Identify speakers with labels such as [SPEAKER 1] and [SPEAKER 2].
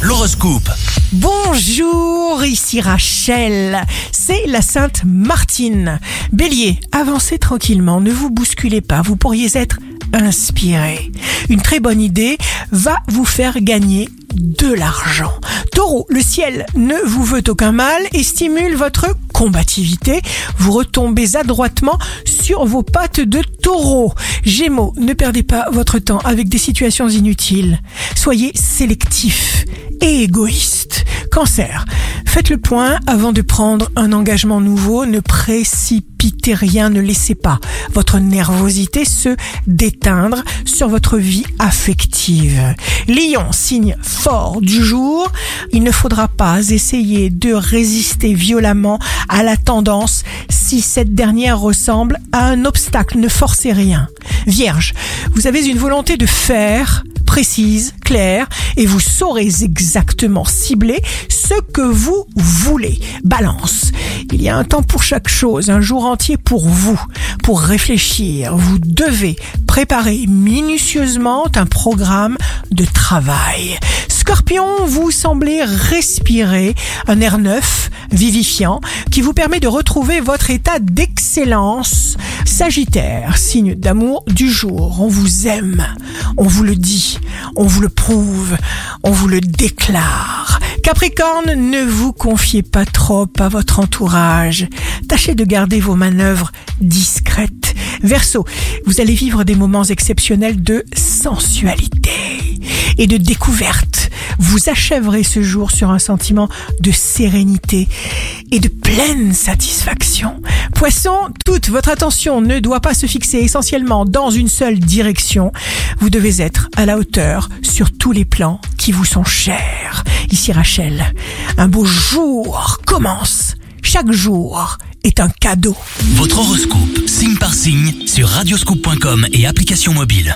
[SPEAKER 1] L'horoscope.
[SPEAKER 2] Bonjour, ici Rachel. C'est la Sainte Martine. Bélier, avancez tranquillement, ne vous bousculez pas, vous pourriez être inspiré. Une très bonne idée va vous faire gagner de l'argent. Taureau, le ciel ne vous veut aucun mal et stimule votre combativité. Vous retombez adroitement sur vos pattes de taureau. Gémeaux, ne perdez pas votre temps avec des situations inutiles. Soyez sélectif et égoïste. Cancer, faites le point avant de prendre un engagement nouveau. Ne précipitez rien, ne laissez pas votre nervosité se déteindre sur votre vie affective. Lion, signe fort du jour, il ne faudra pas essayer de résister violemment à la tendance si cette dernière ressemble à un obstacle. Ne forcez rien. Vierge, vous avez une volonté de faire précise, claire, et vous saurez exactement cibler ce que vous voulez. Balance. Il y a un temps pour chaque chose, un jour entier pour vous, pour réfléchir. Vous devez préparer minutieusement un programme de travail. Scorpion, vous semblez respirer un air neuf, vivifiant, qui vous permet de retrouver votre état d'excellence. Sagittaire, signe d'amour du jour, on vous aime, on vous le dit, on vous le prouve, on vous le déclare. Capricorne, ne vous confiez pas trop à votre entourage. Tâchez de garder vos manœuvres discrètes. Verseau, vous allez vivre des moments exceptionnels de sensualité et de découverte. Vous achèverez ce jour sur un sentiment de sérénité et de pleine satisfaction. Poisson, toute votre attention ne doit pas se fixer essentiellement dans une seule direction. Vous devez être à la hauteur sur tous les plans qui vous sont chers. Ici Rachel, un beau jour commence. Chaque jour est un cadeau.
[SPEAKER 1] Votre horoscope, signe par signe, sur radioscoop.com et application mobile.